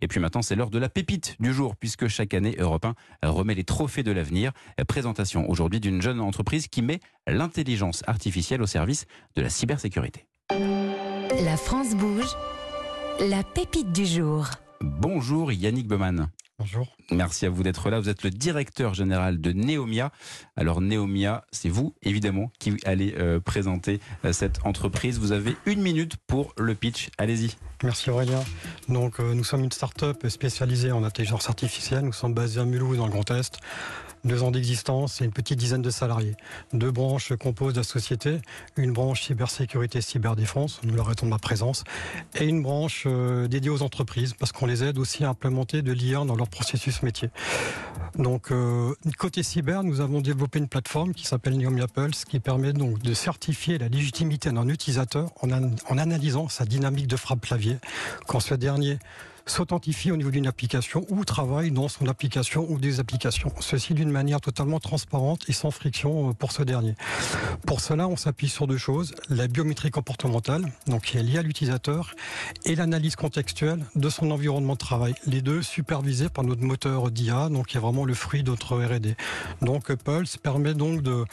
Et puis maintenant, c'est l'heure de la pépite du jour, puisque chaque année, Europe 1 remet les trophées de l'avenir. Présentation aujourd'hui d'une jeune entreprise qui met l'intelligence artificielle au service de la cybersécurité. La France bouge. La pépite du jour. Bonjour Yannick Beumann. Bonjour. Merci à vous d'être là. Vous êtes le directeur général de Neomia. Alors Neomia, c'est vous évidemment qui allez euh, présenter euh, cette entreprise. Vous avez une minute pour le pitch. Allez-y. Merci Aurélien. Donc euh, nous sommes une start-up spécialisée en intelligence artificielle. Nous sommes basés à Mulhouse dans le Grand Est deux ans d'existence et une petite dizaine de salariés. Deux branches composent la société, une branche cybersécurité, cyberdéfense, nous leur arrêtons ma présence, et une branche euh, dédiée aux entreprises, parce qu'on les aide aussi à implémenter de l'IA dans leur processus métier. Donc, euh, côté cyber, nous avons développé une plateforme qui s'appelle Neomia Pulse, qui permet donc de certifier la légitimité d'un utilisateur en, en analysant sa dynamique de frappe clavier, quand ce dernier s'authentifie au niveau d'une application ou travaille dans son application ou des applications. Ceci d'une manière totalement transparente et sans friction euh, pour ce dernier. Pour cela, on s'appuie sur deux choses. La biométrie comportementale, donc qui est liée à l'utilisateur, et l'analyse contextuelle de son environnement de travail. Les deux supervisés par notre moteur d'IA, donc qui est vraiment le fruit de notre R&D. Donc Pulse permet donc de,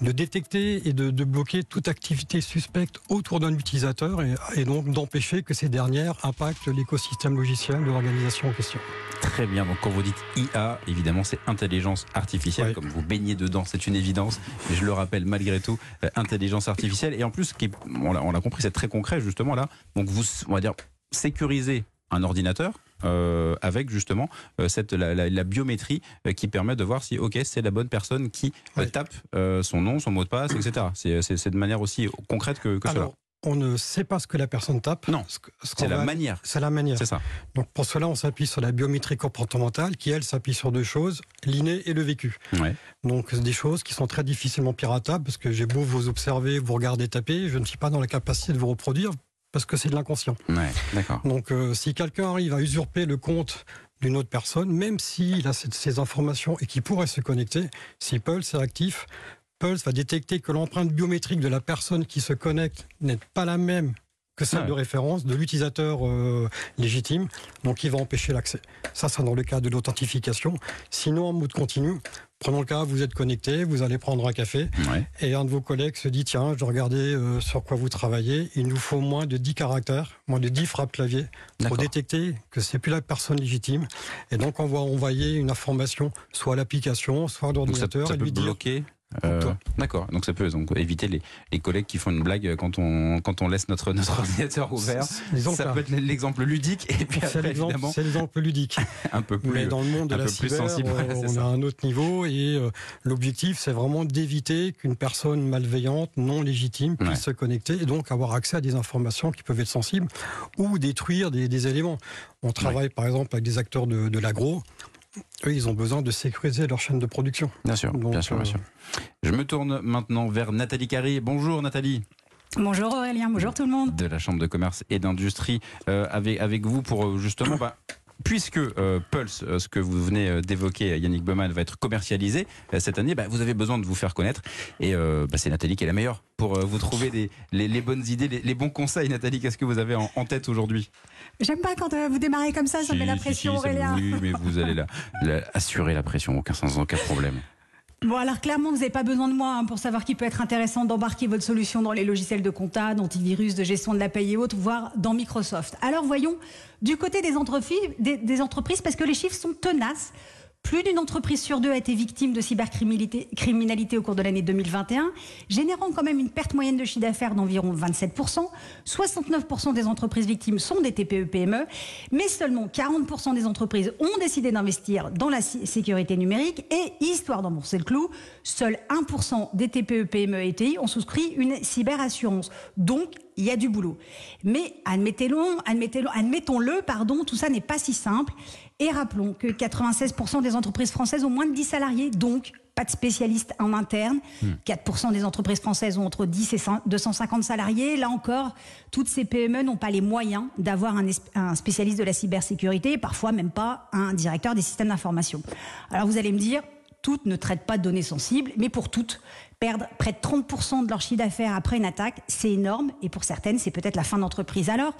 détecter et de, bloquer toute activité suspecte autour d'un utilisateur et, et donc d'empêcher que ces dernières impactent l'écosystème logiciel de l'organisation en question. Très bien, donc quand vous dites IA, évidemment c'est intelligence artificielle, comme vous baignez dedans, c'est une évidence, mais je le rappelle malgré tout, euh, intelligence artificielle, et en plus, qui, on l'a compris, c'est très concret justement là, donc vous, on va dire, sécuriser un ordinateur, euh, avec justement euh, cette la, biométrie euh, qui permet de voir si ok c'est la bonne personne qui tape son nom, son mot de passe, etc. C'est de manière aussi concrète que, que cela on ne sait pas ce que la personne tape. Non, c'est la manière. C'est la manière. C'est ça. Donc pour cela, on s'appuie sur la biométrie comportementale, qui elle s'appuie sur deux choses l'inné et le vécu. Ouais. Donc des choses qui sont très difficilement piratables, parce que j'ai beau vous observer, vous regarder taper, je ne suis pas dans la capacité de vous reproduire parce que c'est de l'inconscient. Ouais, d'accord. Donc euh, si quelqu'un arrive à usurper le compte d'une autre personne, même s'il a ces informations et qui pourrait se connecter, si Pulse est actif, Pulse va détecter que l'empreinte biométrique de la personne qui se connecte n'est pas la même que celle de référence de l'utilisateur euh, légitime, donc il va empêcher l'accès. Ça, c'est dans le cas de l'authentification. Sinon, en mode continu, prenons le cas, vous êtes connecté, vous allez prendre un café, et un de vos collègues se dit, tiens, je regardais euh, sur quoi vous travaillez, il nous faut moins de 10 caractères, moins de 10 frappes clavier, pour détecter que c'est plus la personne légitime. Et donc, on va envoyer une information, soit à l'application, soit à l'ordinateur, et lui bloquer euh, D'accord, donc ça peut donc éviter les, les, collègues qui font une blague quand on, quand on laisse notre, notre ordinateur ouvert. Ça peut être l'exemple ludique et puis c'est l'exemple ludique. un peu plus. Mais dans le monde de la cyber, sensible, euh, on a un autre niveau et euh, l'objectif c'est vraiment d'éviter qu'une personne malveillante, non légitime, puisse se connecter et donc avoir accès à des informations qui peuvent être sensibles ou détruire des, des éléments. On travaille par exemple avec des acteurs de, de l'agro eux, ils ont besoin de sécuriser leur chaîne de production. Bien sûr, bien sûr, bien sûr. Je me tourne maintenant vers Nathalie Carré. Bonjour Nathalie. Bonjour Aurélien, bonjour tout le monde. De la Chambre de commerce et d'industrie, euh, avec, avec vous pour euh, justement bah, puisque euh, Pulse, ce que vous venez d'évoquer, Yannick Baumann, va être commercialisé cette année, bah, vous avez besoin de vous faire connaître. Et bah, c'est Nathalie qui est la meilleure pour vous trouver des, les, bonnes idées, les, bons conseils. Nathalie, qu'est-ce que vous avez en tête aujourd'hui? J'aime pas quand euh, vous démarrez comme ça, ça met la pression, Aurélien. oui, mais vous allez assurer la pression, aucun, sans aucun problème. Bon, alors clairement, vous n'avez pas besoin de moi hein, pour savoir qu'il peut être intéressant d'embarquer votre solution dans les logiciels de compta, d'antivirus, de gestion de la paye et autres, voire dans Microsoft. Alors voyons du côté des entreprises, des entreprises parce que les chiffres sont tenaces. Plus d'une entreprise sur deux a été victime de cybercriminalité au cours de l'année 2021, générant quand même une perte moyenne de chiffre d'affaires d'environ 27%. 69% des entreprises victimes sont des TPE-PME, mais seulement 40% des entreprises ont décidé d'investir dans la sécurité numérique et, histoire d'embourser le clou, seul 1% des TPE-PME et TI ont souscrit une cyberassurance. Donc, il y a du boulot. Mais admettez-le, admettons-le, pardon, tout ça n'est pas si simple. Et rappelons que 96% des entreprises françaises ont moins de 10 salariés, donc pas de spécialistes en interne. 4% hmm. des entreprises françaises ont entre 10 et 250 salariés. Là encore, toutes ces PME n'ont pas les moyens d'avoir un, spécialiste de la cybersécurité, parfois même pas un directeur des systèmes d'information. Alors vous allez me dire, toutes ne traitent pas de données sensibles, mais pour toutes, perdre près de 30% de leur chiffre d'affaires après une attaque, c'est énorme, et pour certaines, c'est peut-être la fin d'entreprise. Alors,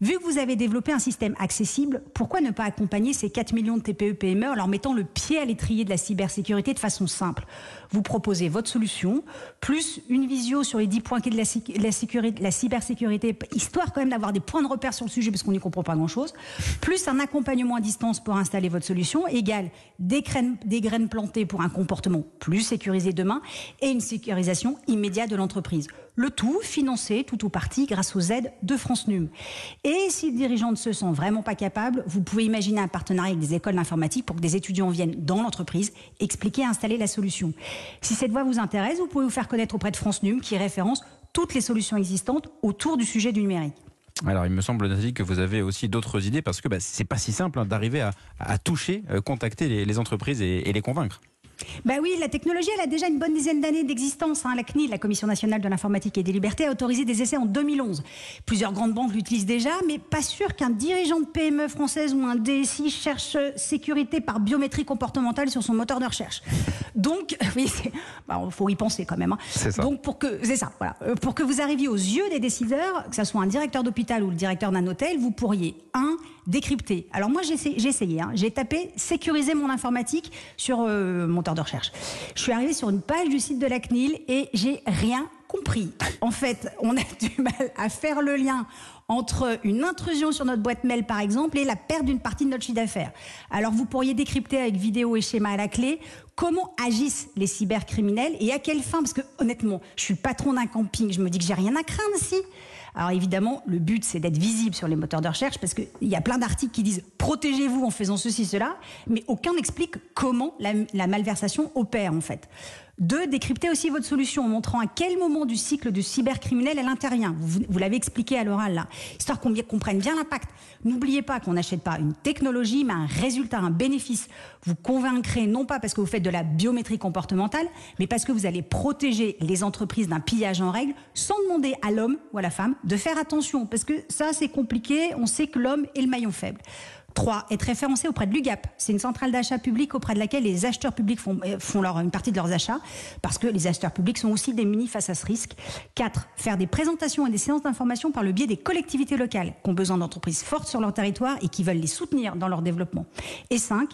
Vu que vous avez développé un système accessible, pourquoi ne pas accompagner ces 4 millions de TPE-PME en leur mettant le pied à l'étrier de la cybersécurité de façon simple? Vous proposez votre solution, plus une visio sur les 10 points clés de la, la, sécurité, la cybersécurité, histoire quand même d'avoir des points de repère sur le sujet parce qu'on n'y comprend pas grand-chose, plus un accompagnement à distance pour installer votre solution, égale des graines plantées pour un comportement plus sécurisé demain et une sécurisation immédiate de l'entreprise. Le tout financé tout ou partie grâce aux aides de France Num. Et si le dirigeant ne se sent vraiment pas capable, vous pouvez imaginer un partenariat avec des écoles d'informatique pour que des étudiants viennent dans l'entreprise expliquer et installer la solution. Si cette voie vous intéresse, vous pouvez vous faire connaître auprès de France Num qui référence toutes les solutions existantes autour du sujet du numérique. Alors, il me semble, Nathalie, que vous avez aussi d'autres idées parce que bah, c'est pas si simple hein, d'arriver à, toucher, euh, contacter les, entreprises et les convaincre. Bah oui, la technologie, elle a déjà une bonne dizaine d'années d'existence. Hein. La CNIL, la Commission nationale de l'informatique et des libertés, a autorisé des essais en 2011. Plusieurs grandes banques l'utilisent déjà, mais pas sûr qu'un dirigeant de PME française ou un DSI cherche sécurité par biométrie comportementale sur son moteur de recherche. Donc, oui, il bah, faut y penser quand même. Hein. C'est ça. Donc, pour que, c'est ça, voilà. Euh, pour que vous arriviez aux yeux des décideurs, que ce soit un directeur d'hôpital ou le directeur d'un hôtel, vous pourriez, un, décrypter. Alors moi, j'ai essayé. Hein. J'ai tapé sécuriser mon informatique sur euh, moteur de recherche. Je suis arrivée sur une page du site de la CNIL et j'ai rien compris. En fait, on a du mal à faire le lien entre une intrusion sur notre boîte mail, par exemple, et la perte d'une partie de notre chiffre d'affaires. Alors, vous pourriez décrypter avec vidéo et schéma à la clé comment agissent les cybercriminels et à quelle fin? Parce que, honnêtement, je suis patron d'un camping, je me dis que j'ai rien à craindre ici. Alors évidemment, le but, c'est d'être visible sur les moteurs de recherche parce qu'il y a plein d'articles qui disent protégez-vous en faisant ceci, cela, mais aucun n'explique comment la malversation opère en fait. Deux, décrypter aussi votre solution en montrant à quel moment du cycle du cybercriminel elle intervient. Vous, l'avez expliqué à l'oral là, histoire qu'on comprenne bien l'impact. N'oubliez pas qu'on n'achète pas une technologie, mais un résultat, un bénéfice. Vous convaincrez non pas parce que vous faites de la biométrie comportementale, mais parce que vous allez protéger les entreprises d'un pillage en règle sans demander à l'homme ou à la femme de faire attention, parce que ça c'est compliqué, on sait que l'homme est le maillon faible. 3. Être référencé auprès de l'UGAP. C'est une centrale d'achat public auprès de laquelle les acheteurs publics font, euh, font leur, une partie de leurs achats, parce que les acheteurs publics sont aussi démunis face à ce risque. 4. Faire des présentations et des séances d'information par le biais des collectivités locales qui ont besoin d'entreprises fortes sur leur territoire et qui veulent les soutenir dans leur développement. Et 5.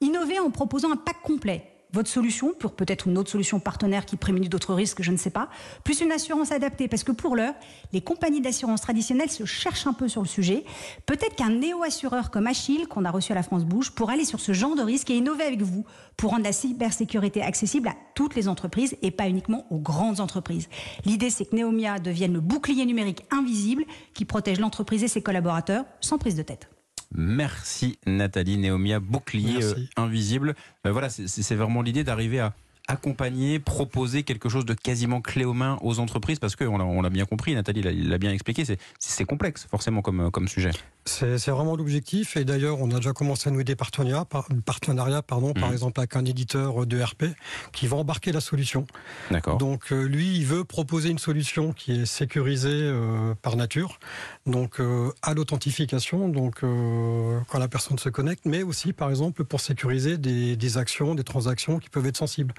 Innover en proposant un pack complet votre solution, pour peut-être une autre solution partenaire qui prémunit d'autres risques, je ne sais pas, plus une assurance adaptée, parce que pour l'heure, les compagnies d'assurance traditionnelles se cherchent un peu sur le sujet. Peut-être qu'un néo-assureur comme Achille, qu'on a reçu à la France Bouge, pour aller sur ce genre de risque et innover avec vous pour rendre la cybersécurité accessible à toutes les entreprises et pas uniquement aux grandes entreprises. L'idée, c'est que Neomia devienne le bouclier numérique invisible qui protège l'entreprise et ses collaborateurs sans prise de tête. Merci Nathalie Néomia, bouclier euh, invisible. Ben voilà, c'est vraiment l'idée d'arriver à accompagner, proposer quelque chose de quasiment clé aux mains aux entreprises Parce qu'on on l'a bien compris, Nathalie l'a bien expliqué, c'est complexe forcément comme, comme sujet. C'est vraiment l'objectif. Et d'ailleurs, on a déjà commencé à nouer des partenariats, par, partenariats pardon, par mmh. exemple avec un éditeur de RP qui va embarquer la solution. D'accord. Donc euh, lui, il veut proposer une solution qui est sécurisée euh, par nature, donc euh, à l'authentification, donc quand la personne se connecte, mais aussi par exemple pour sécuriser des, des actions, des transactions qui peuvent être sensibles.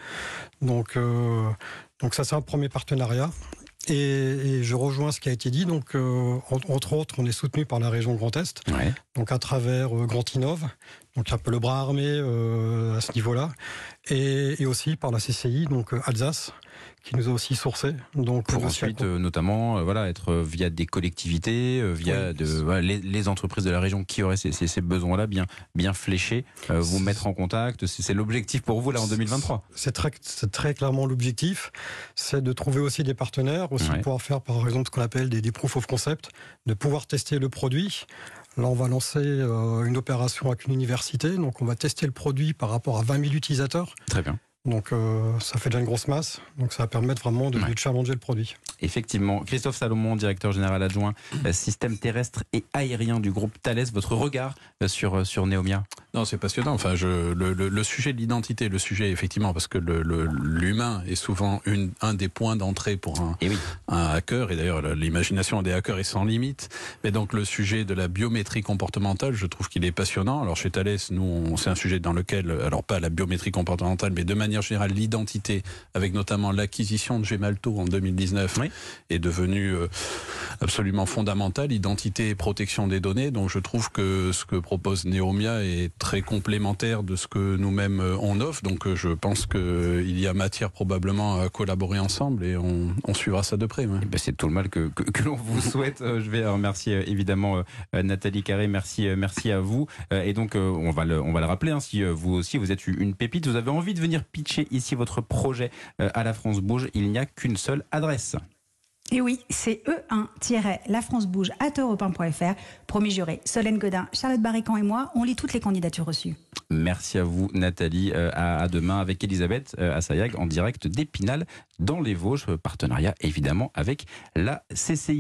Donc, euh, donc ça, c'est un premier partenariat. Et, je rejoins ce qui a été dit. Donc, euh, entre autres, on est soutenu par la région Grand Est, donc à travers euh, Grand Innov, donc un peu le bras armé à ce niveau-là, et, et, aussi par la CCI, donc Alsace, qui nous a aussi sourcé. Donc pour ensuite, euh, notamment, euh, voilà, être euh, via des collectivités, via de, les, entreprises de la région qui auraient ces, ces, besoins-là bien, bien fléchés, vous mettre en contact. C'est l'objectif pour vous là en 2023. C'est très, très clairement l'objectif. C'est de trouver aussi des partenaires, aussi pouvoir faire par exemple ce qu'on appelle des, des proof of concept, de pouvoir tester le produit. Là, on va lancer une opération avec une université. Donc, on va tester le produit par rapport à 20 000 utilisateurs. Très bien. Donc euh, ça fait déjà une grosse masse, donc ça va permettre vraiment de, challenger le produit. Effectivement. Christophe Salomon, directeur général adjoint euh, système terrestre et aérien du groupe Thales, votre regard euh, sur, sur Neomia? Non, c'est passionnant. Enfin, je, le, le, le sujet de l'identité, le sujet effectivement, parce que l'humain est souvent une, un des points d'entrée pour un, et oui. un hacker. Et d'ailleurs, l'imagination des hackers est sans limite. Mais donc, le sujet de la biométrie comportementale, je trouve qu'il est passionnant. Alors, chez Thales, nous, c'est un sujet dans lequel, alors pas la biométrie comportementale, mais de manière générale, l'identité, avec notamment l'acquisition de Gemalto en 2019, oui. est devenue euh, absolument fondamentale. Identité et protection des données. Donc, je trouve que ce que propose Neomia est très complémentaire de ce que nous-mêmes euh, on offre. Donc euh, je pense qu'il y a matière probablement à collaborer ensemble et on, on suivra ça de près. Ouais. Eh ben c'est tout le mal que, que, que l'on vous souhaite. Euh, je vais remercier évidemment Nathalie Carré. Merci, merci à vous. Et donc on va le, on va le rappeler. Hein, si vous aussi vous êtes une pépite, vous avez envie de venir pitcher ici votre projet à la France Bouge, il n'y a qu'une seule adresse. Et oui, c'est E1-lafrancebouge à europe1.fr. Promis juré, Solène Godin, Charlotte Barrican et moi, on lit toutes les candidatures reçues. Merci à vous, Nathalie. Euh, à, à, demain avec Elisabeth euh, Assayag en direct d'Épinal dans les Vosges. Partenariat évidemment avec la CCI.